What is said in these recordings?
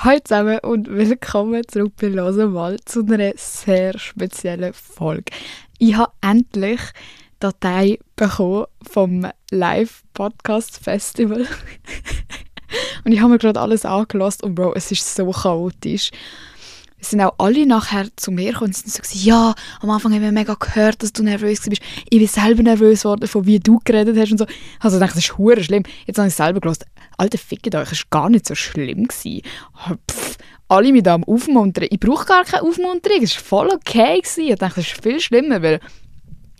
Hallo zusammen und willkommen zurück bei «Hören mal» zu einer sehr speziellen Folge. Ich habe endlich Datei bekommen vom Live-Podcast-Festival. und ich habe mir gerade alles angelassen und Bro, es ist so chaotisch es sind auch alle nachher zu mir gekommen und sind so gesagt, ja, am Anfang haben wir mega gehört, dass du nervös bist. Ich bin selber nervös geworden, von wie du geredet hast und so. Also ich dachte, das ist schlimm. Jetzt habe ich selber gelesen, Alter, fickt euch, es war gar nicht so schlimm. Gewesen. Pff, alle mit am Aufmuntern. Ich brauche gar keine Aufmunterung, es war voll okay. Gewesen. Ich dachte, das ist viel schlimmer, weil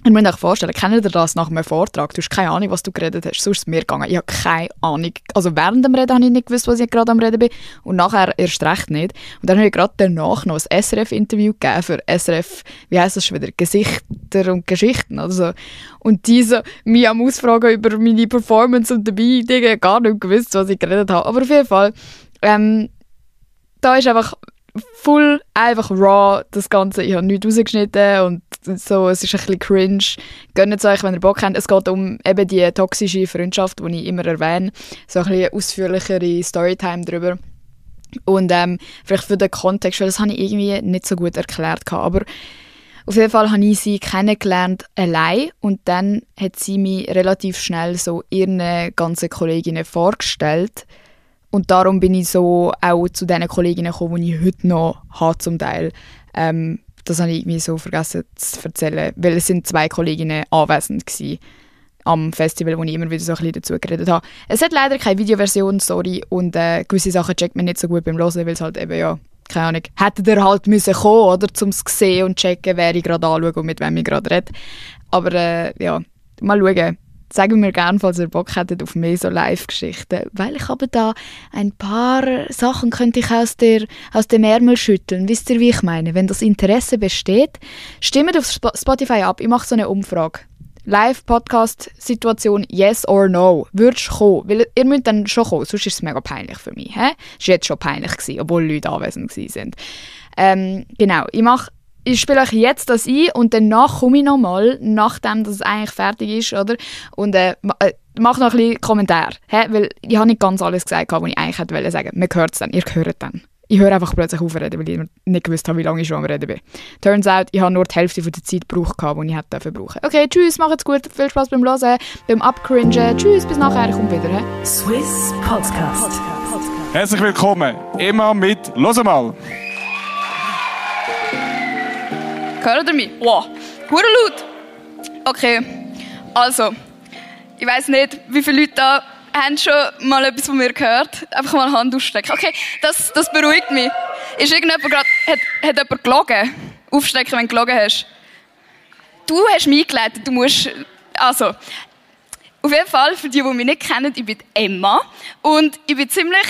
ich muss euch vorstellen, kennt ihr das nach einem Vortrag? Du hast keine Ahnung, was du geredet hast. So ist es mir gegangen. Ich habe keine Ahnung. Also während dem Reden habe ich nicht gewusst, was ich gerade am Reden bin. Und nachher erst recht nicht. Und dann habe ich gerade danach noch ein SRF-Interview gegeben für SRF, wie heisst das schon wieder? Gesichter und Geschichten oder so. Und diese mich am Ausfragen über meine Performance und dabei, ich gar nicht gewusst, was ich geredet habe. Aber auf jeden Fall, ähm, da ist einfach voll einfach raw das Ganze. Ich habe nichts rausgeschnitten und so, es ist ein bisschen cringe. Gönnt es euch, wenn ihr Bock habt. Es geht um eben die toxische Freundschaft, die ich immer erwähne. So ein bisschen ausführlichere Storytime darüber. Und ähm, vielleicht für den Kontext, weil das habe ich irgendwie nicht so gut erklärt. Aber auf jeden Fall habe ich sie kennengelernt allein und dann hat sie mich relativ schnell so ihren ganzen Kolleginnen vorgestellt. Und darum bin ich so auch zu den Kolleginnen gekommen, die ich heute noch habe zum Teil. Ähm, das habe ich irgendwie so vergessen zu erzählen, weil es sind zwei Kolleginnen anwesend waren am Festival, wo ich immer wieder so ein bisschen dazu geredet habe. Es hat leider keine Videoversion, sorry, und äh, gewisse Sachen checkt man nicht so gut beim Hören, weil es halt eben, ja, keine Ahnung, hätte der halt müssen kommen, oder, um es sehen und checken, wer ich gerade anschaue und mit wem ich gerade rede. Aber äh, ja, mal schauen, sagen mir gerne, falls ihr Bock hättet auf mehr so Live-Geschichten, weil ich habe da ein paar Sachen könnte ich aus, der, aus dem Ärmel schütteln. Wisst ihr, wie ich meine? Wenn das Interesse besteht, stimmt auf Spotify ab. Ich mache so eine Umfrage. Live-Podcast-Situation, yes or no. Würdest du kommen? Weil ihr müsst dann schon kommen, sonst ist es mega peinlich für mich. Es war jetzt schon peinlich, gewesen, obwohl Leute anwesend waren. Ähm, genau, ich mache ich spiele euch jetzt das ein und danach komme ich nochmal, nachdem das eigentlich fertig ist, oder? Und äh, äh, mach noch ein bisschen Kommentar, hä? weil ich habe nicht ganz alles gesagt, was ich eigentlich hätte wollen sagen. Man hört es dann, ihr hört dann. Ich höre einfach plötzlich auf reden, weil ich nicht gewusst habe, wie lange ich schon am Reden bin. Turns out, ich habe nur die Hälfte von der Zeit gebraucht, die ich hätte dafür brauchen. Okay, tschüss, macht's gut, viel Spaß beim Hören, beim Abcringen. Tschüss, bis nachher, ich komme wieder. He? Swiss Podcast. Herzlich willkommen, immer mit «Los mal». Hört ihr mich? Wow, hure laut. Okay, also, ich weiß nicht, wie viele Leute da haben schon mal etwas von mir gehört. Einfach mal Hand ausstrecken. Okay, das, das beruhigt mich. Ist irgendjemand gerade, hat, hat jemand gelogen? Aufstrecken, wenn du gelogen hast. Du hast mich eingeleitet, du musst, also, auf jeden Fall, für die, die mich nicht kennen, ich bin Emma und ich bin ziemlich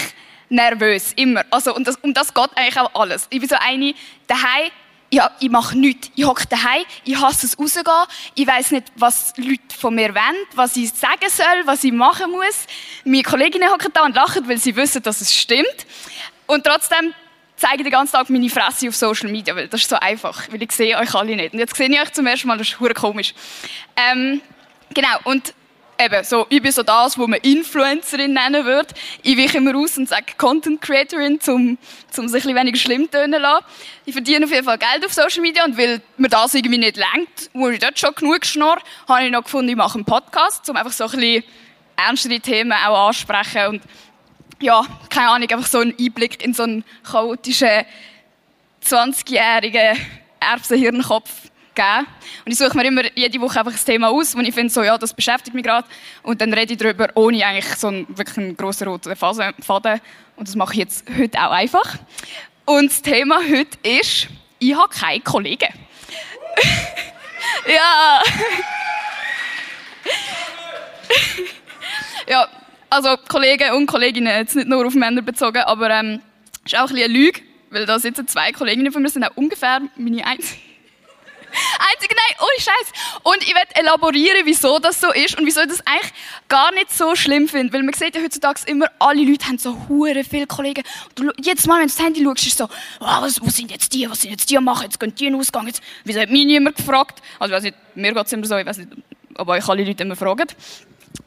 nervös, immer. Also, und das, um das geht eigentlich auch alles. Ich bin so eine, daheim ja, ich mache nichts. Ich hocke daheim, ich hasse es rausgehen, ich weiß nicht, was Leute von mir wollen, was ich sagen soll, was ich machen muss. Meine Kolleginnen hocken da und lachen, weil sie wissen, dass es stimmt. Und trotzdem zeige ich den ganzen Tag meine Fresse auf Social Media, weil das ist so einfach, weil ich sehe euch alle nicht. Und jetzt sehe ich euch zum ersten Mal, das ist komisch. Ähm, genau, und eben, so, ich bin so das, was man Influencerin nennen würde. Ich weiche immer aus und sage Content Creatorin, um, um sich ein weniger schlimm zu lassen. Ich verdiene auf jeden Fall Geld auf Social Media und weil mir das irgendwie nicht lenkt, wo ich dort schon genug geschnurrt, habe ich noch gefunden, ich mache einen Podcast, um einfach so ein bisschen ernstere Themen auch ansprechen und ja, keine Ahnung, einfach so einen Einblick in so einen chaotischen 20-jährigen Erbsenhirnkopf geben. Und ich suche mir immer jede Woche einfach ein Thema aus, wo ich finde, so, ja, das beschäftigt mich gerade. Und dann rede ich darüber, ohne eigentlich so einen, wirklich einen grossen roten Faden. Und das mache ich jetzt heute auch einfach. Und das Thema heute ist, ich habe keine Kollegen. ja. ja, also Kollegen und Kolleginnen, jetzt nicht nur auf Männer bezogen, aber ähm, ist auch ein bisschen eine Lüge, weil da sitzen zwei Kolleginnen von mir, sind auch ungefähr meine einzigen Einzige, nein, ohne Scheiß. Und ich werde elaborieren, wieso das so ist und wieso ich das eigentlich gar nicht so schlimm finde. Weil man sieht ja heutzutage immer, alle Leute haben so hure viele Kollegen. Du, jedes Mal, wenn du das Handy schaust, ist es so, oh, was, wo sind jetzt die, was sind jetzt die machen, jetzt gehen die in den Ausgang. Jetzt, wieso hat mich niemand gefragt? Also, ich weiß nicht, mir geht es immer so, ich weiß nicht, ob euch alle Leute immer fragen.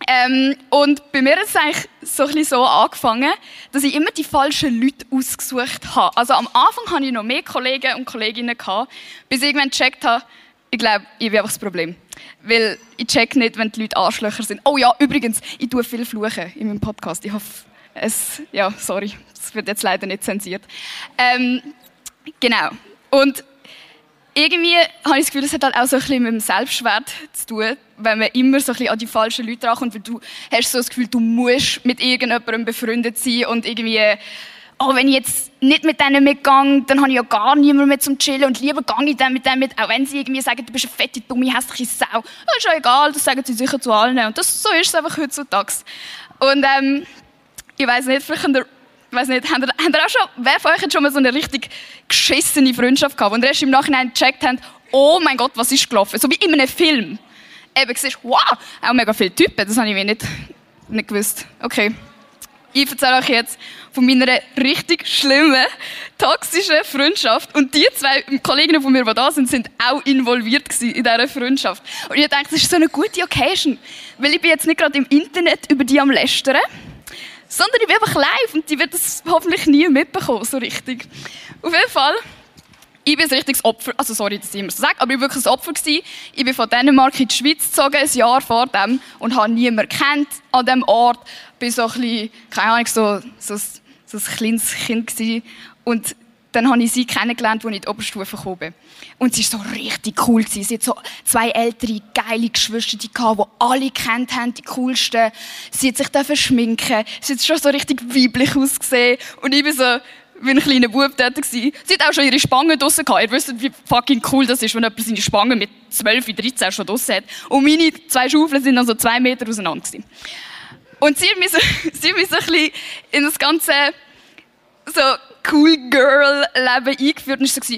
Ähm, und bei mir hat es eigentlich so, so angefangen, dass ich immer die falschen Leute ausgesucht habe. Also am Anfang hatte ich noch mehr Kollegen und Kolleginnen, gehabt, bis ich irgendwann gecheckt habe, ich glaube, ich bin einfach das Problem. Weil ich check nicht, wenn die Leute Arschlöcher sind. Oh ja, übrigens, ich tue viel fluchen in meinem Podcast. Ich hoffe, es, ja, sorry, das wird jetzt leider nicht zensiert. Ähm, genau. Und irgendwie habe ich das Gefühl, es hat halt auch so ein bisschen mit dem Selbstwert zu tun, wenn man immer so ein bisschen an die falschen Leute rankommt, weil du hast so das Gefühl, du musst mit irgendjemandem befreundet sein und irgendwie, oh, wenn ich jetzt nicht mit denen mitgehe, dann habe ich ja gar niemanden mehr zum Chillen und lieber gehe ich dann mit denen mit, auch wenn sie irgendwie sagen, du bist eine fette, dumme, hässliche Sau. Das ist ja egal, das sagen sie sicher zu allen und das, so ist es einfach heutzutage. Und ähm, ich weiß nicht, vielleicht ich weiß nicht, habt ihr, habt ihr auch schon, wer von euch hat schon mal so eine richtig geschissene Freundschaft gehabt, und erst im Nachhinein gecheckt haben, oh mein Gott, was ist gelaufen? So wie in einem Film. Eben siehst, wow, auch mega viele Typen, das habe ich mir nicht, nicht gewusst. Okay. Ich erzähle euch jetzt von meiner richtig schlimmen, toxischen Freundschaft. Und die zwei Kolleginnen von mir, die da sind, sind auch involviert in dieser Freundschaft. Und ich denke, das ist so eine gute Occasion. Weil ich bin jetzt nicht gerade im Internet über die am Lästern sondern ich bin einfach live und die wird das hoffentlich nie mitbekommen, so richtig. Auf jeden Fall, ich bin ein richtiges Opfer, also sorry, dass ich immer so sage, aber ich war wirklich ein Opfer. Gewesen. Ich bin von Dänemark in die Schweiz gezogen, ein Jahr vor dem, und habe niemanden kennt an diesem Ort. Ich war so ein bisschen, keine Ahnung, so, so, so ein kleines Kind gewesen. Und dann habe ich sie kennengelernt, als ich in die Oberstufe gekommen bin. Und sie war so richtig cool. Sie hat so zwei ältere, geile Geschwister, die, die alle kennt haben, die coolsten. Sie hat sich dafür schminken. Sie hat schon so richtig weiblich ausgesehen. Und ich bin so, wie ein kleiner Bub dort gewesen. Sie hat auch schon ihre Spangen draussen gehabt. Ihr wisst, wie fucking cool das ist, wenn jemand seine Spangen mit 12, 13 schon draussen hat. Und meine zwei Schaufeln sind dann so zwei Meter auseinander gewesen. Und sie hat mich so, sie hat mich so ein bisschen in das ganze, so, cool Girl-Leben eingeführt und war so,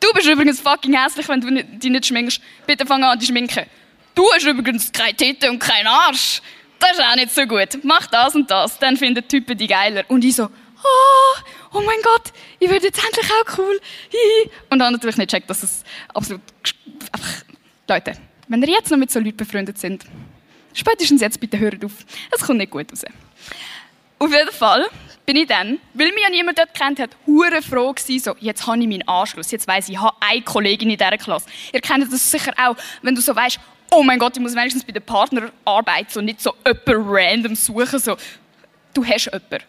du bist übrigens fucking hässlich, wenn du dich nicht schminkst. Bitte fang an, dich schminken. Du hast übrigens keine Titten und keinen Arsch. Das ist auch nicht so gut. Mach das und das, dann finden die Typen die geiler. Und ich so, oh, oh mein Gott, ich werde jetzt endlich auch cool. Und dann natürlich nicht checkt, dass es absolut... Einfach, Leute, wenn ihr jetzt noch mit so Leuten befreundet sind, spätestens jetzt bitte hört auf. Es kommt nicht gut raus. Auf jeden Fall bin ich dann, weil mich ja niemand dort kennt hat, hure froh gewesen, so, jetzt habe ich meinen Anschluss, jetzt weiss ich, ich habe eine Kollegin in dieser Klasse. Ihr kennt das sicher auch, wenn du so weißt, oh mein Gott, ich muss wenigstens bei den Partner arbeiten und nicht so jemanden random suchen, so, du hast jemanden.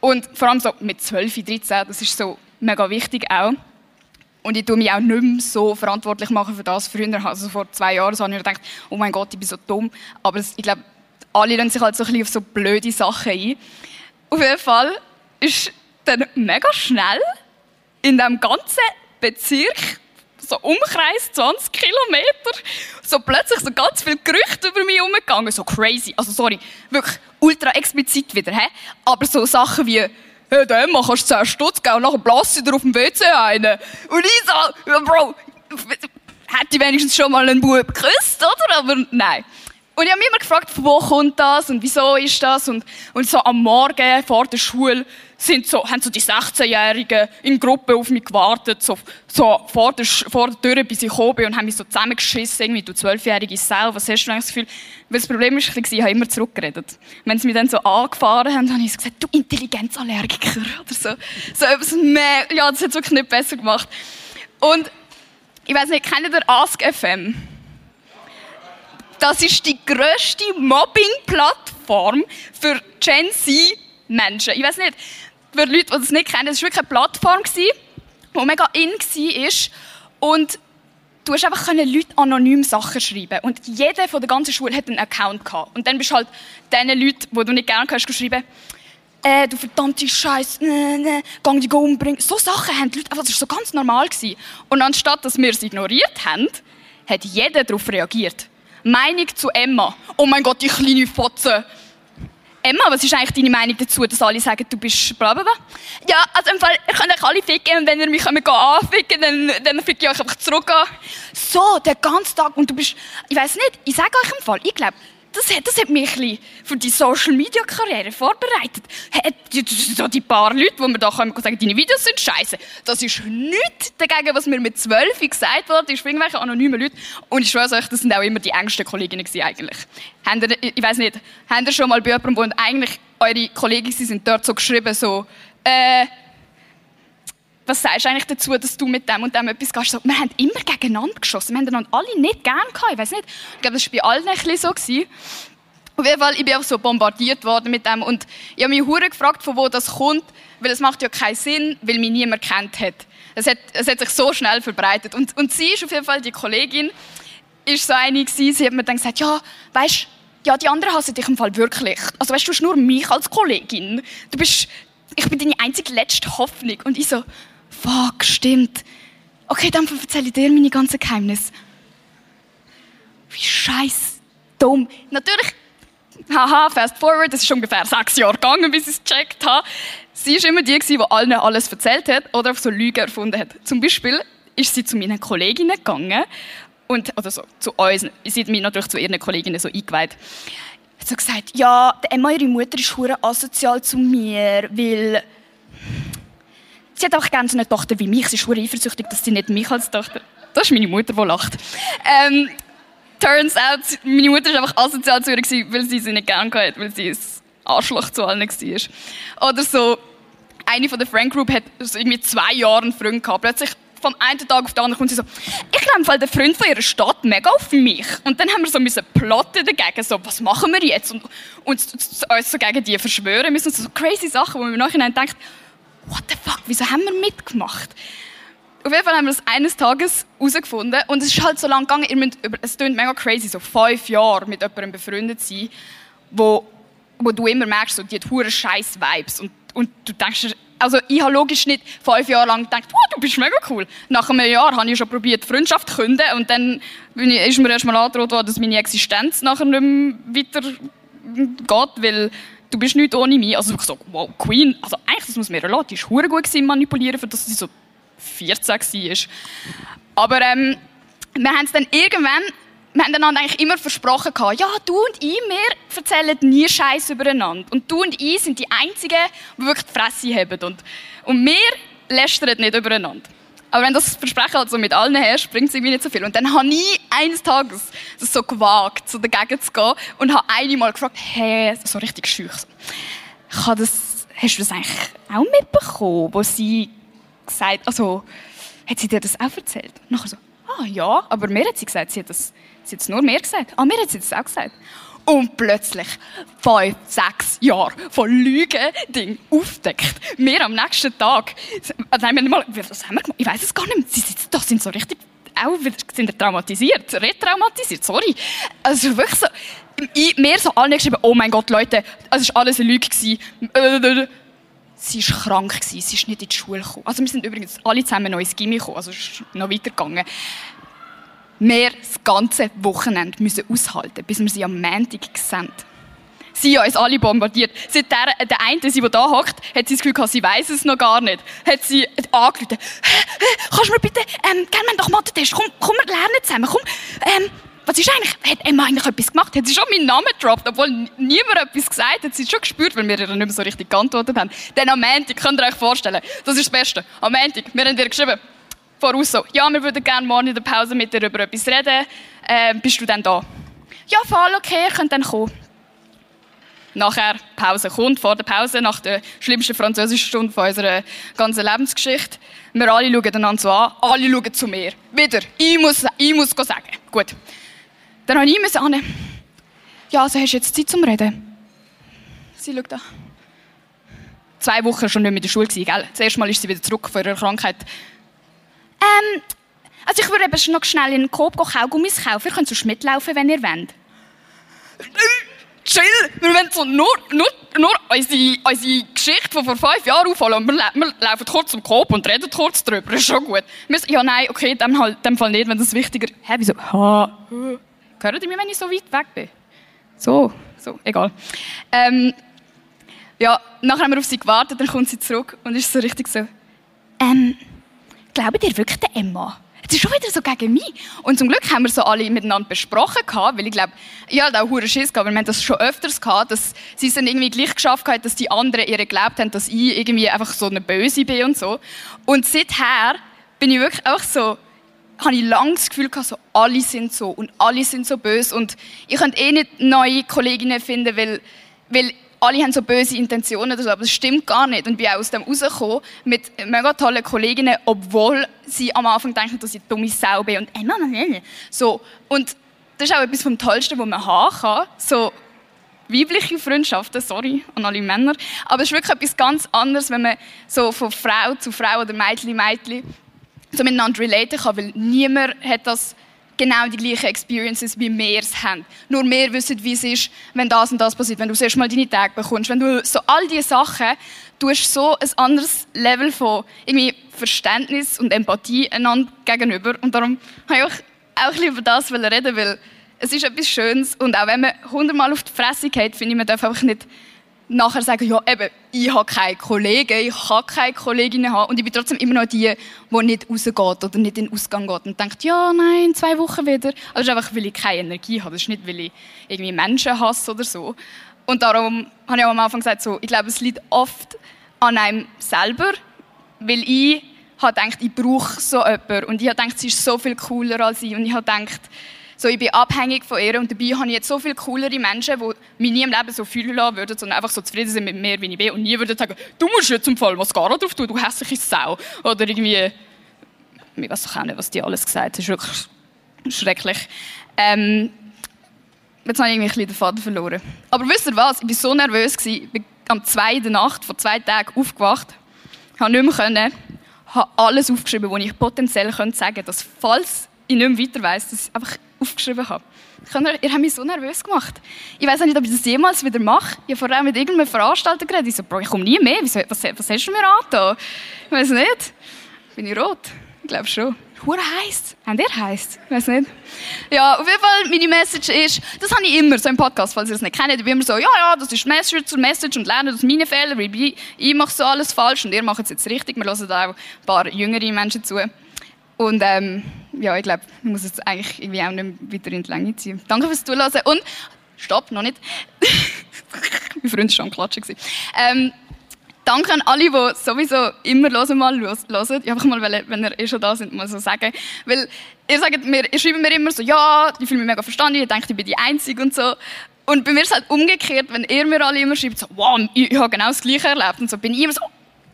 Und vor allem so mit 12, 13, das ist so mega wichtig auch. Und ich tue mich auch nicht mehr so verantwortlich machen für das. Früher, also vor zwei Jahren, so habe ich gedacht, oh mein Gott, ich bin so dumm. Aber ich glaube, alle lassen sich halt so ein bisschen auf so blöde Sachen ein. Auf jeden Fall ist dann mega schnell in dem ganzen Bezirk, so Umkreis 20 Kilometer, so plötzlich so ganz viele Gerüchte über mich umgegangen. So crazy. Also sorry, wirklich ultra explizit wieder. He? Aber so Sachen wie, hey, dann kannst du 10 Stutz geben und nachher blass dir auf dem WC einen. Und ich so, Bro, hätte ich wenigstens schon mal einen Bub geküsst, oder? Aber nein. Und ich habe mich immer gefragt, von wo kommt das und wieso ist das? Und, und so am Morgen vor der Schule sind so, haben so die 16-Jährigen in Gruppe auf mich gewartet, so, so vor, der, vor der Tür, bis ich gekommen bin und haben mich so zusammengeschissen, irgendwie, du 12-jährige Sau, was hast du eigentlich das Gefühl? Weil das Problem ist, ich habe immer zurückgeredet. Wenn sie mich dann so angefahren haben, habe ich so gesagt, du Intelligenzallergiker, oder so. So etwas mehr, ja, das hat es wirklich nicht besser gemacht. Und, ich weiß nicht, kennt ihr Ask FM? Das ist die grösste Mobbing-Plattform für Gen Z-Menschen. Ich weiß nicht, für Leute, die das nicht kennen, das war wirklich eine Plattform, die mega in war. Und du hast einfach Leute anonym Sachen schreiben Und jeder von der ganzen Schule hat einen Account gehabt. Und dann bist du halt diesen Leuten, die du nicht gerne hast, geschrieben, äh, du verdammte Scheiße, ne, ne, gang dich umbringen. So Sachen haben die Leute, einfach, das war so ganz normal. Gewesen. Und anstatt, dass wir es ignoriert haben, hat jeder darauf reagiert. Meinung zu Emma. Oh mein Gott, die kleine Fotze. Emma, was ist eigentlich deine Meinung dazu, dass alle sagen, du bist blablabla? Ja, also im Fall, ihr könnt euch alle ficken und wenn ihr mich anficken dann, dann ficke ich euch einfach zurück. So, den ganzen Tag. Und du bist, ich weiß nicht, ich sage euch im Fall, ich glaube, das, hat, das hat mich ein für die Social-Media-Karriere vorbereitet. So die paar Leute, die mir da sagen können, deine Videos sind scheiße. Das ist nichts dagegen, was mir mit zwölf gesagt wurde, ist von irgendwelchen anonymen Leuten. Und ich schwöre euch, das sind auch immer die engsten Kolleginnen eigentlich. Habt ihr, ich weiß nicht, habt ihr schon mal bei jemandem, wo eigentlich eure Kollegen sind dort so geschrieben, so, äh, was sagst du eigentlich dazu, dass du mit dem und dem etwas gehst? So, wir haben immer gegeneinander geschossen. Wir haben einander alle nicht gern gehabt. Ich weiß nicht. Ich glaube, das war bei allen ein bisschen so. Auf jeden Fall, ich bin auch so bombardiert worden mit dem. Und ich habe mich hure gefragt, von wo das kommt, weil es macht ja keinen Sinn, weil mich niemand kennt hat. Es hat, es hat sich so schnell verbreitet. Und, und sie ist auf jeden Fall, die Kollegin, ist so eine gewesen, sie hat mir dann gesagt, ja, weißt ja, die anderen hassen dich im Fall wirklich. Also weißt du, du hast nur mich als Kollegin. Du bist, ich bin deine einzige letzte Hoffnung. Und ich so, fuck, stimmt. Okay, dann erzähle ich dir meine ganzen Geheimnisse. Wie scheiß dumm. Natürlich, haha, fast forward, es ist ungefähr sechs Jahre gegangen, bis ich es gecheckt habe. Sie war immer die, die allen alles erzählt hat oder auf so Lügen erfunden hat. Zum Beispiel ist sie zu meinen Kolleginnen gegangen und, oder so, zu uns, sie hat mich natürlich zu ihren Kolleginnen so eingeweiht. Hat gesagt, ja, Emma, ihre Mutter ist hure asozial zu mir, weil sie hat einfach gerne so eine Tochter wie mich. Sie ist eifersüchtig, dass sie nicht mich als Tochter... Das ist meine Mutter, die lacht. Ähm, turns out, meine Mutter war einfach asozial zu ihr, weil sie sie nicht gerne hatte, weil sie ein Arschloch zu allen war. Oder so, eine von der Friend Group hat so irgendwie zwei Jahre einen Freund gehabt. Plötzlich vom einen Tag auf den anderen kommt sie so, ich glaube, der Freund von ihrer Stadt mega auf mich. Und dann haben wir so müssen plotten dagegen, so, was machen wir jetzt? Und uns, uns so gegen die verschwören müssen. So crazy Sachen, wo man im Nachhinein denkt, what the fuck, wieso haben wir mitgemacht? Auf jeden Fall haben wir das eines Tages herausgefunden und es ist halt so lang gegangen, ihr müsst, es klingt mega crazy, so fünf Jahre mit jemandem befreundet sein, wo, wo du immer merkst, so, die hat hure scheiß Vibes und, und du denkst, also ich habe logisch nicht fünf Jahre lang gedacht, wow, du bist mega cool. Nach einem Jahr habe ich schon probiert, Freundschaft zu künden und dann ist mir erstmal angedroht worden, dass meine Existenz nachher nicht mehr weiter geht, weil du bist nicht ohne mich. Also ich so, wow, Queen, also eigentlich, das muss man ihr lassen, die war gut im Manipulieren, für dass sie so 14 war. Aber ähm, wir haben es dann irgendwann, wir haben dann eigentlich immer versprochen gehabt, ja, du und ich, wir erzählen nie Scheiß übereinander. Und du und ich sind die Einzigen, die wirklich die Fresse haben. Und, und wir lästern nicht übereinander. Aber wenn das Versprechen halt mit allen herrscht, bringt es irgendwie nicht so viel. Und dann habe ich eines Tages das so gewagt, so dagegen zu gehen und habe einmal gefragt, hey, so richtig schüch. So. das, hast du das eigentlich auch mitbekommen, wo sie gesagt, also, hat sie dir das auch erzählt? Und nachher so, ah ja, aber mir hat sie gesagt, sie hat, das, sie hat es nur mir gesagt. Ah, mir hat sie das auch gesagt. Und plötzlich, fünf, sechs Jahre von Lügen-Ding aufdeckt. Wir am nächsten Tag, nein, wir mal, was haben wir gemacht? Ich weiß es gar nicht. Sie sitzen da, sind so richtig, auch sind traumatisiert, retraumatisiert, sorry. Also wirklich so, ich, mir so alle geschrieben, oh mein Gott, Leute, es war alles eine Lüge. Sie war krank, sie ist nicht in die Schule gekommen. Also wir sind übrigens alle zusammen noch ins Gimmi gekommen, also ist noch weitergegangen wir das ganze Wochenende müssen aushalten bis wir sie am Montag sehen. Sie haben uns alle bombardiert. Seit der, der eine, die da hockt, hat sie das Gefühl gehabt, sie weiß es noch gar nicht. Hat sie angerufen. Kannst du mir bitte, ähm, gell, wir doch Mathe-Test. Komm, komm, wir lernen zusammen. Komm, ähm, was ist eigentlich, hat Emma eigentlich etwas gemacht? Hat sie schon meinen Namen gedroppt, obwohl niemand etwas gesagt hat? Hat sie schon gespürt, weil wir ihr nicht mehr so richtig geantwortet haben. Dann am Montag, könnt ihr euch vorstellen, das ist das Beste. Am Montag, wir haben ihr geschrieben, voraus so, ja, wir würden gerne morgen in der Pause mit dir über etwas reden. Äh, bist du dann da? Ja, voll okay, ihr könnt dann kommen. Nachher, Pause kommt, vor der Pause, nach der schlimmsten französischen Stunde von unserer ganzen Lebensgeschichte. Wir alle schauen einander so an, alle schauen zu mir. Wieder, ich muss, ich muss sagen. Gut. Dann habe ich mir an. Ja, also hast du jetzt Zeit zum Reden? Sie schaut da. Zwei Wochen schon nicht mehr in der Schule, gell? Das erste Mal ist sie wieder zurück von ihrer Krankheit. Ähm, also ich würde eben noch schnell in den Coop Kaugummis kaufen. Ihr könnt sonst mitlaufen, wenn ihr wollt. Chill, wir wollen so nur, nur, nur unsere, unsere Geschichte von vor fünf Jahren aufholen. Wir, wir laufen kurz zum Coop und reden kurz darüber. Das ist schon gut. Wir, ja, nein, okay, in dem, halt, dem Fall nicht, wenn das wichtiger... Hä, wieso? Ha. Hört ihr mich, wenn ich so weit weg bin? So, so, egal. Ähm, ja, nachher haben wir auf sie gewartet, dann kommt sie zurück und ist so richtig so... Ähm... Glaubt ihr wirklich der Emma? jetzt ist schon wieder so gegen mich. Und zum Glück haben wir so alle miteinander besprochen weil ich glaube, ich hatte auch hure Schiss gehabt, weil wir haben das schon öfters gehabt, dass sie es dann irgendwie gleich geschafft haben, dass die anderen ihr geglaubt haben, dass ich irgendwie einfach so eine Böse bin und so. Und seither bin ich wirklich auch so, habe ich lange das Gefühl gehabt, so, alle sind so und alle sind so böse und ich könnte eh nicht neue Kolleginnen finden, weil, weil alle haben so böse Intentionen oder so, aber das stimmt gar nicht. Und ich bin auch aus dem rausgekommen mit mega tollen Kolleginnen, obwohl sie am Anfang denken, dass ich dumme Sau bin und äh, so. Und das ist auch etwas vom Tollsten, was man haben kann. So weibliche Freundschaften, sorry an alle Männer, aber es ist wirklich etwas ganz anderes, wenn man so von Frau zu Frau oder Mädchen, Mädchen so miteinander relaten kann, weil niemand hat das genau die gleichen Experiences wie wir es haben. Nur wir wissen, wie es ist, wenn das und das passiert, wenn du zuerst mal deine Tage bekommst, wenn du so all diese Sachen, du hast so ein anderes Level von irgendwie Verständnis und Empathie einander gegenüber. Und darum habe ich auch, auch über das reden, weil es ist etwas Schönes. Und auch wenn man hundertmal auf die Fresse geht, finde ich, man darf einfach nicht nachher sagen, ja, eben, ich habe keine Kollegen, ich kann keine Kolleginnen haben und ich bin trotzdem immer noch die, die nicht rausgeht oder nicht in den Ausgang geht und denkt, ja, nein, zwei Wochen wieder. Also das ist einfach, weil ich keine Energie habe, das ist nicht, weil ich irgendwie Menschen hasse oder so. Und darum habe ich auch am Anfang gesagt, so, ich glaube, es liegt oft an einem selber, weil ich habe gedacht, ich brauche so jemanden und ich habe gedacht, sie ist so viel cooler als ich und ich habe gedacht, so, ich bin abhängig von ihr und dabei habe ich jetzt so viele coolere Menschen, die mich nie im Leben so fühlen lassen würden, sondern einfach so zufrieden sind mit mir, wie ich bin und nie würden sagen, du musst jetzt im Fall Mascara drauf tun, du hässliche Sau. Oder irgendwie, ich weiß auch nicht, was die alles gesagt haben, das ist wirklich schrecklich. Ähm, jetzt habe ich irgendwie den Faden verloren. Aber wisst ihr was, ich war so nervös, ich bin am 2. Nacht, vor zwei Tagen aufgewacht, habe nicht mehr können, habe alles aufgeschrieben, was ich potenziell sagen könnte, dass falls ich nicht mehr weiter weiss, dass ich einfach aufgeschrieben habe. Ihr, ihr habt mich so nervös gemacht. Ich weiß nicht, ob ich das jemals wieder mache. Ich habe vorher mit irgendeinem Veranstalter geredet. Ich so, Bro, ich komme nie mehr. Was, was, was hast du mir angetan? Ich weiß nicht. Bin ich rot? Ich glaube schon. Hure heisst. Haben ihr heisst? Ich weiß nicht. Ja, auf jeden Fall, meine Message ist, das habe ich immer so im Podcast, falls ihr es nicht kennt. Ich bin immer so, ja, ja, das ist Message zur Message und lerne aus meinen Fehlern, weil ich, mache so alles falsch und ihr macht es jetzt richtig. Wir hören auch ein paar jüngere Menschen zu. Und ähm, ja, ich glaube, ich muss es eigentlich irgendwie auch nicht weiter in die Länge ziehen. Danke fürs Zuhören und stopp, noch nicht. mein Freund war schon am Klatschen. Ähm, danke an alle, die sowieso immer hören mal hören. Ich einfach mal, wenn ihr eh schon da sind, mal so sagen. Weil ihr sagt mir, ihr schreibt mir immer so, ja, ich fühle mich mega verstanden, ich denke, ich bin die Einzige und so. Und bei mir ist es halt umgekehrt, wenn ihr mir alle immer schreibt, so, wow, ich, ich habe genau das Gleiche erlebt. Und so bin ich immer so,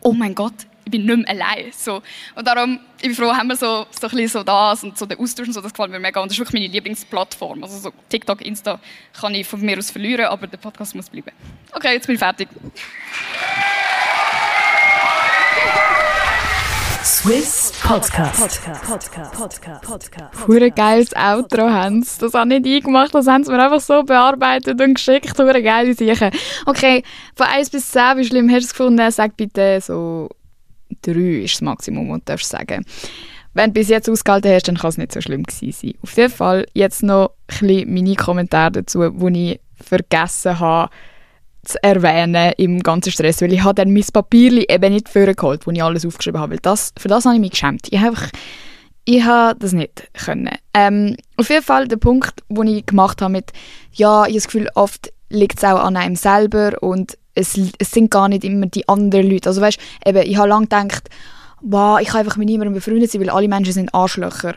oh mein Gott, ich bin nicht mehr allein. So. Und darum, ich bin froh, haben wir so, so, ein so das und so den Austausch und so, das gefällt mir mega. Und das ist wirklich meine Lieblingsplattform. Also so TikTok, Insta kann ich von mir aus verlieren, aber der Podcast muss bleiben. Okay, jetzt bin ich fertig. Swiss Podcast. Podcast. Podcast. Podcast. Podcast. Hure geiles Outro haben sie. Das habe ich nicht eingemacht, das haben sie mir einfach so bearbeitet und geschickt. Hure geile Sachen. Okay, von 1 bis 10, wie schlimm hast du es gefunden? Sag bitte so drei ist das Maximum, du darfst sagen Wenn du bis jetzt ausgehalten hast, dann kann es nicht so schlimm gewesen sein. Auf jeden Fall jetzt noch ein meine Kommentare dazu, die ich vergessen habe zu erwähnen im ganzen Stress, weil ich habe dann mein Papier eben nicht vorgeholt, wo ich alles aufgeschrieben habe, weil das, für das habe ich mich geschämt. Ich habe einfach ich habe das nicht können. Ähm, auf jeden Fall der Punkt, den ich gemacht habe mit, ja, ich habe das Gefühl, oft liegt es auch an einem selber und es, es sind gar nicht immer die anderen Leute. Also weißt, eben, ich habe lange gedacht, wow, ich kann einfach mit niemandem befreundet sein, weil alle Menschen sind Arschlöcher.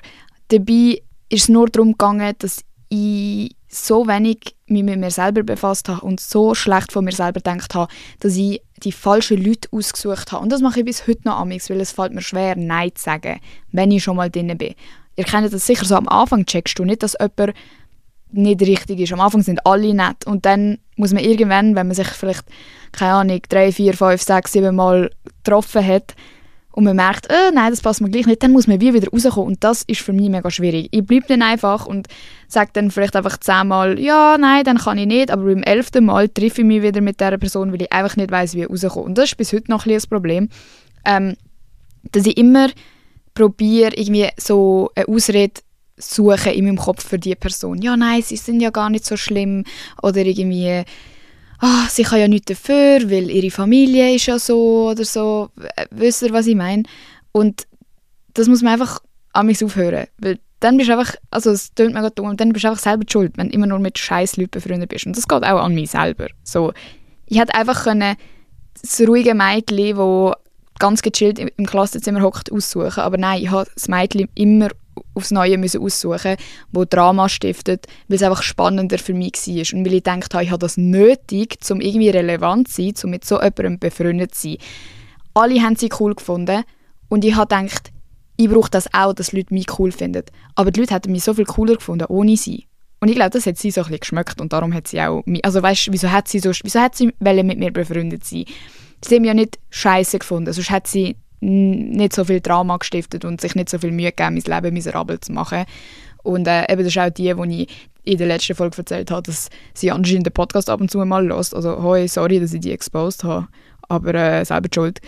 Dabei ist es nur darum gegangen, dass ich so wenig mich mit mir selber befasst habe und so schlecht von mir selber gedacht habe, dass ich die falschen Leute ausgesucht habe. Und das mache ich bis heute noch amigs, weil es fällt mir schwer, Nein zu sagen, wenn ich schon mal drin bin. Ihr kennt das sicher so, am Anfang checkst du nicht, dass jemand nicht richtig ist. Am Anfang sind alle nett und dann muss man irgendwann, wenn man sich vielleicht, keine Ahnung, drei, vier, fünf, sechs, sieben Mal getroffen hat und man merkt, äh, nein, das passt mir gleich nicht, dann muss man wie wieder rauskommen und das ist für mich mega schwierig. Ich bleibe dann einfach und sage dann vielleicht einfach zehnmal, ja, nein, dann kann ich nicht, aber beim elften Mal treffe ich mich wieder mit dieser Person, weil ich einfach nicht weiß, wie ich rauskomme. Und das ist bis heute noch ein das Problem, ähm, dass ich immer probiere, irgendwie so eine Ausrede suchen in meinem Kopf für die Person. Ja, nein, sie sind ja gar nicht so schlimm. Oder irgendwie, ah, sie kann ja nichts dafür, weil ihre Familie ist ja so oder so. Wisst ihr, was ich meine? Und das muss man einfach an mich aufhören. Weil dann bist du einfach, also es tönt mega dumm, dann bist du einfach selber schuld, wenn du immer nur mit scheiß Leuten befreundet bist. Und das geht auch an mich selber. So, ich hätte einfach können das ruhige Mädchen, das ganz gechillt im Klassenzimmer hockt, aussuchen. Aber nein, ich habe das Mädchen immer aufs Neue müssen aussuchen wo Drama stiftet, weil es einfach spannender für mich war. Und weil ich gedacht habe, ich habe das nötig, um irgendwie relevant zu sein, um mit so jemandem befreundet zu sein. Alle haben sie cool gefunden und ich habe gedacht, ich brauche das auch, dass Leute mich cool finden. Aber die Leute hätten mich so viel cooler gefunden, ohne sie. Und ich glaube, das hat sie so ein geschmeckt und darum hat sie auch, also weißt, wieso hat sie so, wieso hat sie mit mir befreundet sein? Sie haben mich ja nicht scheiße gefunden, sonst hat sie nicht so viel Drama gestiftet und sich nicht so viel Mühe gegeben, mein Leben miserabel zu machen. Und äh, eben das ist auch die, die ich in der letzten Folge erzählt habe, dass sie anscheinend den Podcast ab und zu mal lost. Also, hoi, sorry, dass ich die exposed habe, aber äh, selber schuld.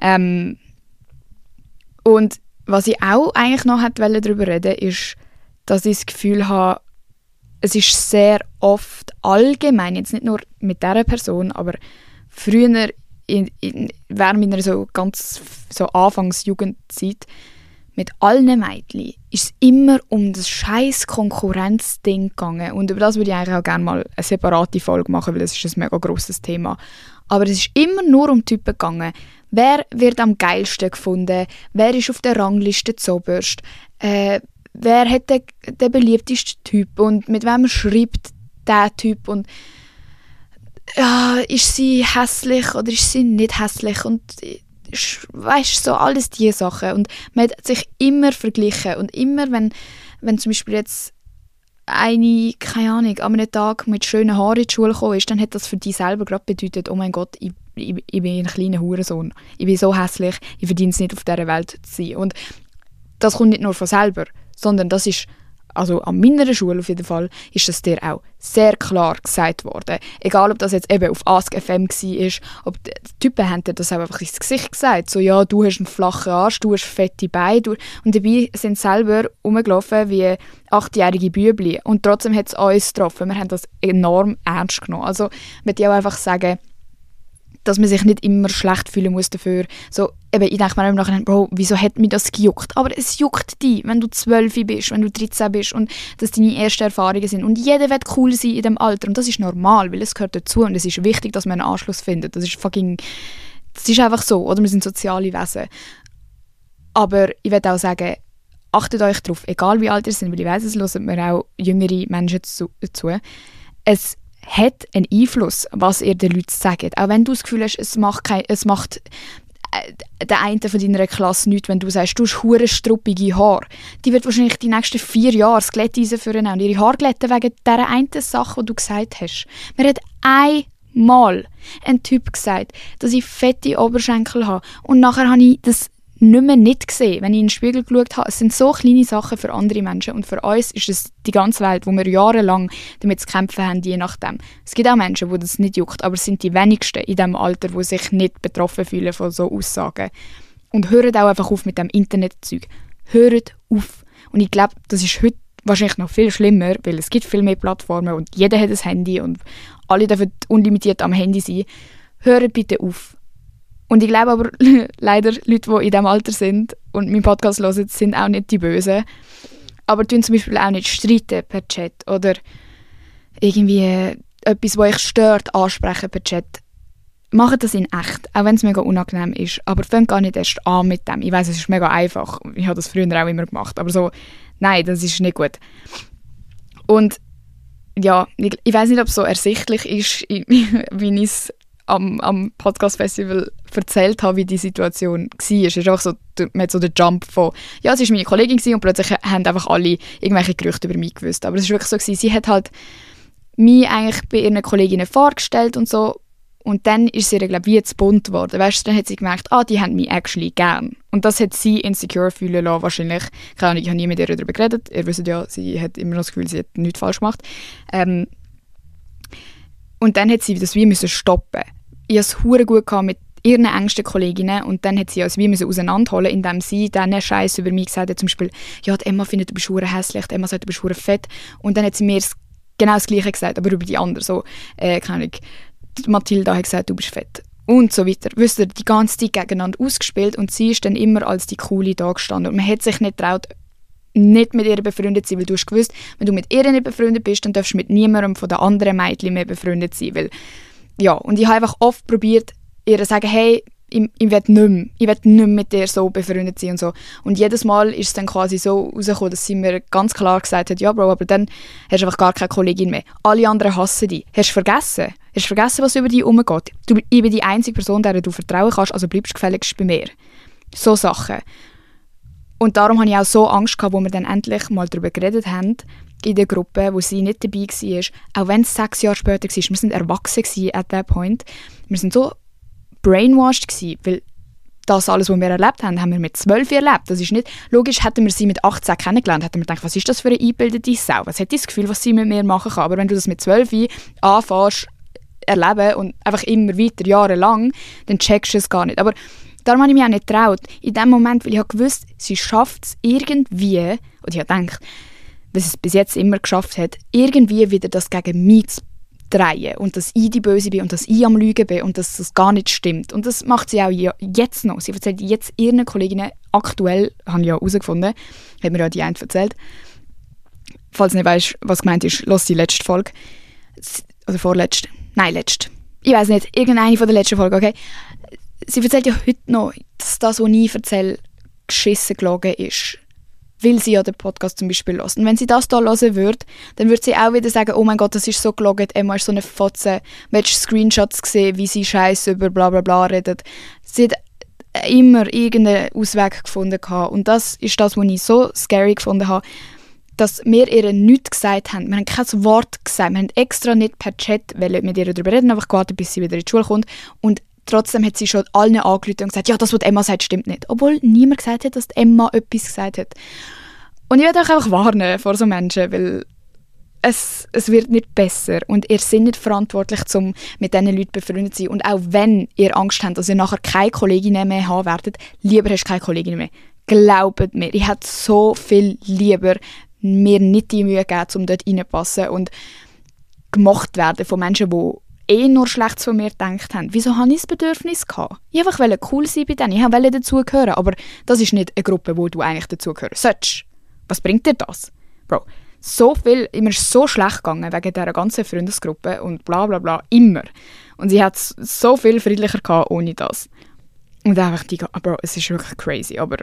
Ähm, und was ich auch eigentlich noch hätte darüber reden ist, dass ich das Gefühl habe, es ist sehr oft allgemein, jetzt nicht nur mit dieser Person, aber früher in, in, während meiner so ganz so Anfangsjugendzeit mit allen Mädchen ist es immer um das scheiß Konkurrenzding gegangen und über das würde ich eigentlich auch gerne mal eine separate Folge machen, weil das ist ein mega grosses Thema. Aber es ist immer nur um Typen gegangen. Wer wird am geilsten gefunden? Wer ist auf der Rangliste zoberst? Äh, wer hat den, den beliebtesten Typ und mit wem schreibt der Typ und ja, ist sie hässlich oder ist sie nicht hässlich und weißt so alles diese Sachen und man hat sich immer verglichen und immer wenn wenn zum Beispiel jetzt eine, keine Ahnung, an einem Tag mit schönen Haaren in die Schule gekommen ist, dann hat das für dich selber gerade bedeutet, oh mein Gott, ich, ich, ich bin ein kleiner Hurensohn. Ich bin so hässlich, ich verdiene es nicht, auf dieser Welt zu sein. Und das kommt nicht nur von selber, sondern das ist also an meiner Schule auf jeden Fall, ist das dir auch sehr klar gesagt worden. Egal, ob das jetzt eben auf AskFM war, ob die Typen haben dir das auch einfach ins Gesicht gesagt. So, ja, du hast einen flachen Arsch, du hast fette Beine. Du und dabei sind selber rumgelaufen wie achtjährige Bübli. Und trotzdem hat es uns getroffen. Wir haben das enorm ernst genommen. Also, ich möchte auch einfach sagen, dass man sich nicht immer schlecht fühlen muss dafür. So, eben, ich denke mir immer nachher, Bro, wieso hat mich das gejuckt? Aber es juckt dich, wenn du 12 bist, wenn du 13 bist und das deine ersten Erfahrungen sind. Und jeder wird cool sein in dem Alter und das ist normal, weil es gehört dazu und es ist wichtig, dass man einen Anschluss findet. Das ist fucking, das ist einfach so, oder? Wir sind soziale Wesen. Aber ich würde auch sagen, achtet euch darauf, egal wie alt ihr seid, weil ich weiss, es hören mir auch jüngere Menschen zu. zu. Es hat einen Einfluss, was ihr den Leuten sagt. Auch wenn du das Gefühl hast, es macht, kein, es macht der eine von deiner Klasse nichts, wenn du sagst, du hast hure struppige Haare. Die wird wahrscheinlich die nächsten vier Jahre das Glätteisen führen und ihre Haare glätten wegen dieser einen Sache, die du gesagt hast. Mir hat einmal ein Typ gesagt, dass ich fette Oberschenkel habe und nachher habe ich das nicht mehr nicht gesehen, wenn ich in den Spiegel geschaut habe. Es sind so kleine Sachen für andere Menschen und für uns ist es die ganze Welt, wo wir jahrelang damit zu kämpfen haben, je nachdem. Es gibt auch Menschen, wo das nicht juckt, aber es sind die wenigsten in diesem Alter, die sich nicht betroffen fühlen von so Aussagen. Und hört auch einfach auf mit dem Internetzeug. Hört auf. Und ich glaube, das ist heute wahrscheinlich noch viel schlimmer, weil es gibt viel mehr Plattformen und jeder hat ein Handy und alle dürfen unlimitiert am Handy sein. Hört bitte auf und ich glaube aber leider, Leute, die in diesem Alter sind und meinen Podcast hören, sind auch nicht die Bösen. Aber tun zum Beispiel auch nicht streiten per Chat oder irgendwie etwas, was euch stört, ansprechen per Chat. Macht das in echt, auch wenn es mega unangenehm ist. Aber fängt gar nicht erst an mit dem. Ich weiß, es ist mega einfach. Ich habe das früher auch immer gemacht. Aber so, nein, das ist nicht gut. Und ja, ich, ich weiß nicht, ob es so ersichtlich ist, wie ich es am, am Podcast-Festival erzählt habe, wie die Situation war. Es ist auch so, man hat so den Jump von, ja, es war meine Kollegin und plötzlich haben einfach alle irgendwelche Gerüchte über mich gewusst. Aber es war wirklich so, gewesen, sie hat halt mich eigentlich bei ihren Kolleginnen vorgestellt und so und dann ist sie, glaube ich, wie zu bunt geworden. Weißt du, dann hat sie gemerkt, ah, die haben mich actually gern. Und das hat sie insecure fühlen lassen, wahrscheinlich. Keine Ahnung, ich habe nie mit ihr darüber geredet. Ihr wisst ja, sie hat immer noch das Gefühl, sie hat nichts falsch gemacht. Ähm, und dann hat sie das wie müssen stoppen ich es hure gut mit ihren engsten Kolleginnen und dann hat sie uns wie müssen auseinanderholen, indem sie dann Scheiß über mich gesagt hat, zum Beispiel, ja, die Emma findet, du bist hure hässlich, die Emma sagt, du bist hure fett und dann hat sie mir genau das Gleiche gesagt, aber über die anderen, so, äh, keine Ahnung, Mathilda hat gesagt, du bist fett und so weiter. Wisst ihr, die ganze Zeit gegeneinander ausgespielt und sie ist dann immer als die Coole da gestanden. Und man hat sich nicht traut, nicht mit ihr befreundet zu sein, weil du hast gewusst, wenn du mit ihr nicht befreundet bist, dann darfst du mit niemandem von den anderen Mädchen mehr befreundet sein, weil ja, und ich habe einfach oft probiert, ihr zu sagen, hey, ich, ich will nicht mehr, ich will nicht mit dir so befreundet sein und so. Und jedes Mal ist es dann quasi so rausgekommen, dass sie mir ganz klar gesagt hat, ja Bro, aber dann hast du einfach gar keine Kollegin mehr. Alle anderen hassen dich. Hast du vergessen? Hast du vergessen, was über dich umgeht? Du, ich bin die einzige Person, der du vertrauen kannst, also bleibst du gefälligst bei mir. So Sachen. Und darum hatte ich auch so Angst, wo wir dann endlich mal darüber geredet haben, in der Gruppe, wo sie nicht dabei war, auch wenn es sechs Jahre später war. Wir sind erwachsen at that point. Wir sind so brainwashed gewesen, weil das alles, was wir erlebt haben, haben wir mit zwölf erlebt. Das ist nicht, logisch hätten wir sie mit 18 kennengelernt, hätten wir gedacht, was ist das für eine eingebildete Sau? Was hat das Gefühl, was sie mit mir machen kann? Aber wenn du das mit zwölf anfängst, erleben und einfach immer weiter, jahrelang, dann checkst du es gar nicht. Aber darum habe ich mich auch nicht getraut. In dem Moment, weil ich habe gewusst, sie schafft es irgendwie, und ich habe gedacht, was es bis jetzt immer geschafft hat, irgendwie wieder das gegen mich zu drehen und dass ich die Böse bin und dass ich am Lügen bin und dass das gar nicht stimmt. Und das macht sie auch jetzt noch. Sie erzählt jetzt ihren Kolleginnen, aktuell, habe ich ja herausgefunden, hat mir ja die eine erzählt, falls nicht weißt, was gemeint ist, lass die letzte Folge. Oder vorletzte. Nein, letzte. Ich weiß nicht, irgendeine von der letzten Folge, okay? Sie erzählt ja heute noch, dass das, was ich erzähle, geschissen gelogen ist weil sie ja den Podcast zum Beispiel hört. Und wenn sie das hier hören würde, dann würde sie auch wieder sagen, oh mein Gott, das ist so gelogen, Emma ist so eine Fotze. Willst du Screenshots gesehen, wie sie Scheiße über bla bla bla redet? Sie hat immer irgendeinen Ausweg gefunden gehabt. Und das ist das, was ich so scary gefunden habe, dass wir ihr nichts gesagt haben. Wir haben kein Wort gesagt. Wir haben extra nicht per Chat mit ihr darüber reden, einfach gewartet, bis sie wieder in die Schule kommt. Und trotzdem hat sie schon allen angerufen und gesagt, ja, das, was Emma sagt, stimmt nicht. Obwohl niemand gesagt hat, dass Emma etwas gesagt hat. Und ich werde euch einfach warnen vor so Menschen, weil es, es wird nicht besser und ihr seid nicht verantwortlich, um mit diesen Leuten befreundet zu sein. Und auch wenn ihr Angst habt, dass ihr nachher keine Kolleginnen mehr haben werdet, lieber hast du keine Kolleginnen mehr. Glaubt mir, ich hätte so viel lieber mir nicht die Mühe gegeben, um dort reinzupassen und gemacht werden von Menschen, die eh nur Schlechtes von mir gedacht haben. Wieso habe ich das Bedürfnis gehabt? Ich wollte cool sein bei denen, ich wollte dazugehören, aber das ist nicht eine Gruppe, wo du eigentlich dazugehören solltest. Was bringt dir das? Bro, so viel, immer so schlecht gegangen wegen dieser ganzen Freundesgruppe und bla bla bla, immer. Und sie hat es so viel friedlicher gehabt ohne das. Und einfach die, Bro, es ist wirklich crazy, aber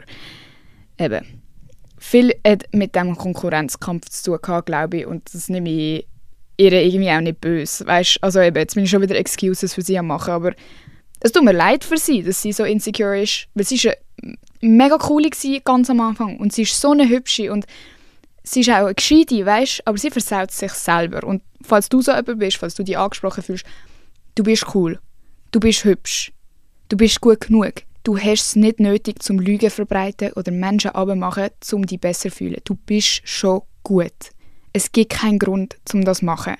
eben, viel hat mit dem Konkurrenzkampf zu tun gehabt, glaube ich, und das nehme ich ihr irgendwie auch nicht böse. Weißt, also eben, jetzt bin ich schon wieder Excuses für sie am machen, aber es tut mir leid für sie, dass sie so insecure ist, weil sie ist mega cool gewesen, ganz am Anfang und sie ist so eine hübsche und sie ist auch eine gescheite, weißt, aber sie versaut sich selber und falls du so jemand bist, falls du dich angesprochen fühlst, du bist cool, du bist hübsch, du bist gut genug, du hast es nicht nötig zum Lügen verbreiten oder Menschen abmachen, um dich besser zu fühlen. Du bist schon gut. Es gibt keinen Grund, um das zu machen.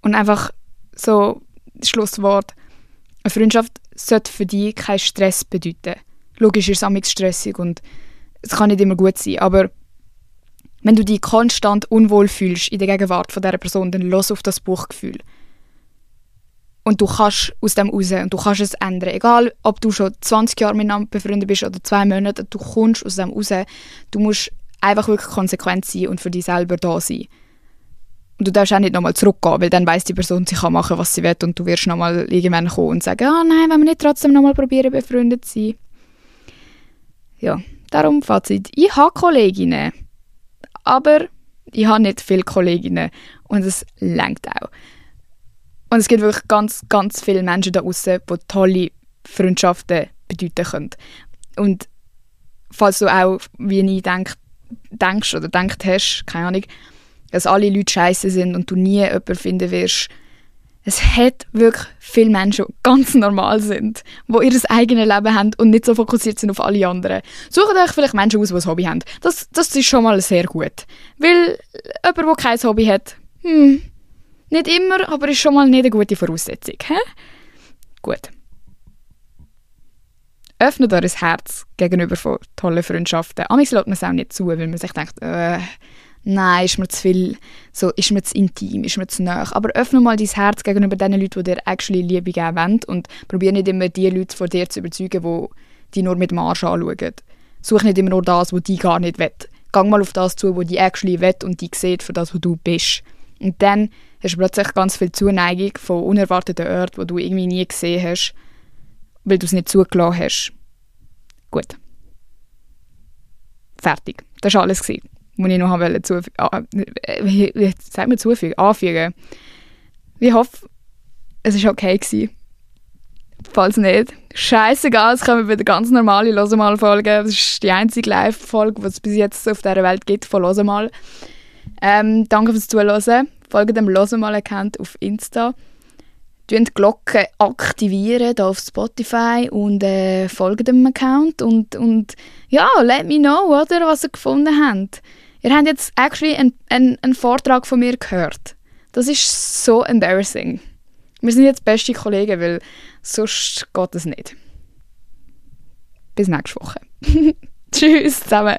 Und einfach so, Schlusswort. Eine Freundschaft sollte für dich keinen Stress bedeuten. Logisch ist es stressig und es kann nicht immer gut sein, aber wenn du dich konstant unwohl fühlst in der Gegenwart von dieser Person, dann los auf das Buchgefühl. Und du kannst aus dem raus und du kannst es ändern. Egal, ob du schon 20 Jahre miteinander befreundet bist oder zwei Monate, du kommst aus dem raus. Du musst einfach wirklich konsequent sein und für dich selber da sein. Und du darfst auch nicht nochmal zurückgehen, weil dann weiß die Person, sie kann machen, was sie will und du wirst nochmal irgendwann kommen und sagen, ah nein, wenn wir nicht trotzdem nochmal probieren, befreundet zu sein. Ja, darum Fazit. Ich habe Kolleginnen, aber ich habe nicht viele Kolleginnen und es lenkt auch. Und es gibt wirklich ganz, ganz viele Menschen da draußen, die tolle Freundschaften bedeuten können. Und falls du auch, wie ich denke, denkst oder denkt hast, keine Ahnung, dass alle Leute scheiße sind und du nie jemanden finden wirst. Es hat wirklich viele Menschen, die ganz normal sind, die ihr eigenes Leben haben und nicht so fokussiert sind auf alle anderen. Sucht euch vielleicht Menschen aus, die ein Hobby haben. Das, das ist schon mal sehr gut. Weil jemand, der kein Hobby hat, hm, nicht immer, aber ist schon mal nicht eine gute Voraussetzung. Hä? Gut. Öffnet euer Herz gegenüber von tollen Freundschaften. Amigs lässt man es auch nicht zu, weil man sich denkt, äh, nein, ist mir zu viel, so, ist mir zu intim, ist mir zu nah. Aber öffne mal dein Herz gegenüber den Leuten, die dir actually Liebe geben wollen und probiere nicht immer die Leute vor dir zu überzeugen, die dich nur mit dem Arsch anschauen. Such nicht immer nur das, was die gar nicht will. Gang mal auf das zu, wo die actually will und die sieht für das, was du bist. Und dann hast du plötzlich ganz viel Zuneigung von unerwarteten Orten, die du irgendwie nie gesehen hast, weil du es nicht zugelassen hast. Gut. Fertig. Das war alles, was ich noch wollte zufügen. Ah, wie, man zufügen? Anfügen. Ich hoffe, es war okay. Gewesen. Falls nicht, scheißegal, es kommen wieder ganz normale Losemal-Folgen. Das ist die einzige Live-Folge, die es bis jetzt auf dieser Welt gibt von Losemal. Ähm, danke fürs Zuhören. Folgt dem Losemal-Account auf Insta die Glocke aktivieren hier auf Spotify und äh, folgt dem Account und, und ja, let me know, oder, was ihr gefunden habt. Ihr habt jetzt actually einen, einen, einen Vortrag von mir gehört. Das ist so embarrassing. Wir sind jetzt beste Kollegen, weil sonst geht es nicht. Bis nächste Woche. Tschüss zusammen.